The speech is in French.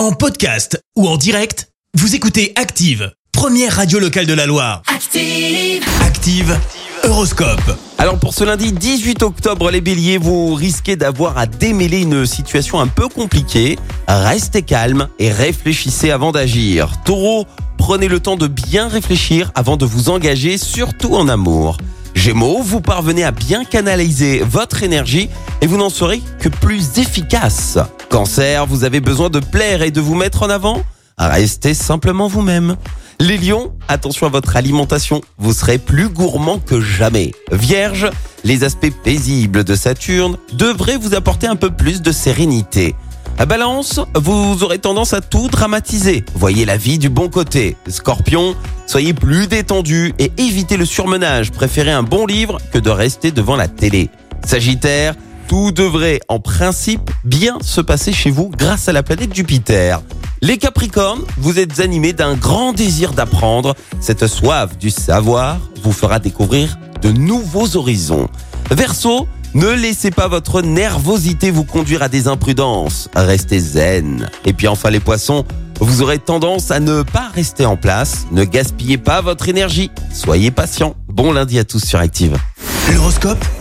En podcast ou en direct, vous écoutez Active, première radio locale de la Loire. Active. Active, Horoscope. Alors pour ce lundi 18 octobre, les béliers, vous risquez d'avoir à démêler une situation un peu compliquée. Restez calme et réfléchissez avant d'agir. Taureau, prenez le temps de bien réfléchir avant de vous engager, surtout en amour. Gémeaux, vous parvenez à bien canaliser votre énergie et vous n'en serez que plus efficace. Cancer, vous avez besoin de plaire et de vous mettre en avant? Restez simplement vous-même. Les lions, attention à votre alimentation, vous serez plus gourmand que jamais. Vierge, les aspects paisibles de Saturne devraient vous apporter un peu plus de sérénité. À Balance, vous aurez tendance à tout dramatiser. Voyez la vie du bon côté. Scorpion, soyez plus détendu et évitez le surmenage. Préférez un bon livre que de rester devant la télé. Sagittaire, tout devrait en principe bien se passer chez vous grâce à la planète Jupiter. Les Capricornes, vous êtes animés d'un grand désir d'apprendre. Cette soif du savoir vous fera découvrir de nouveaux horizons. Verseau, ne laissez pas votre nervosité vous conduire à des imprudences. Restez zen. Et puis enfin les poissons, vous aurez tendance à ne pas rester en place. Ne gaspillez pas votre énergie. Soyez patient. Bon lundi à tous sur Active. L'horoscope?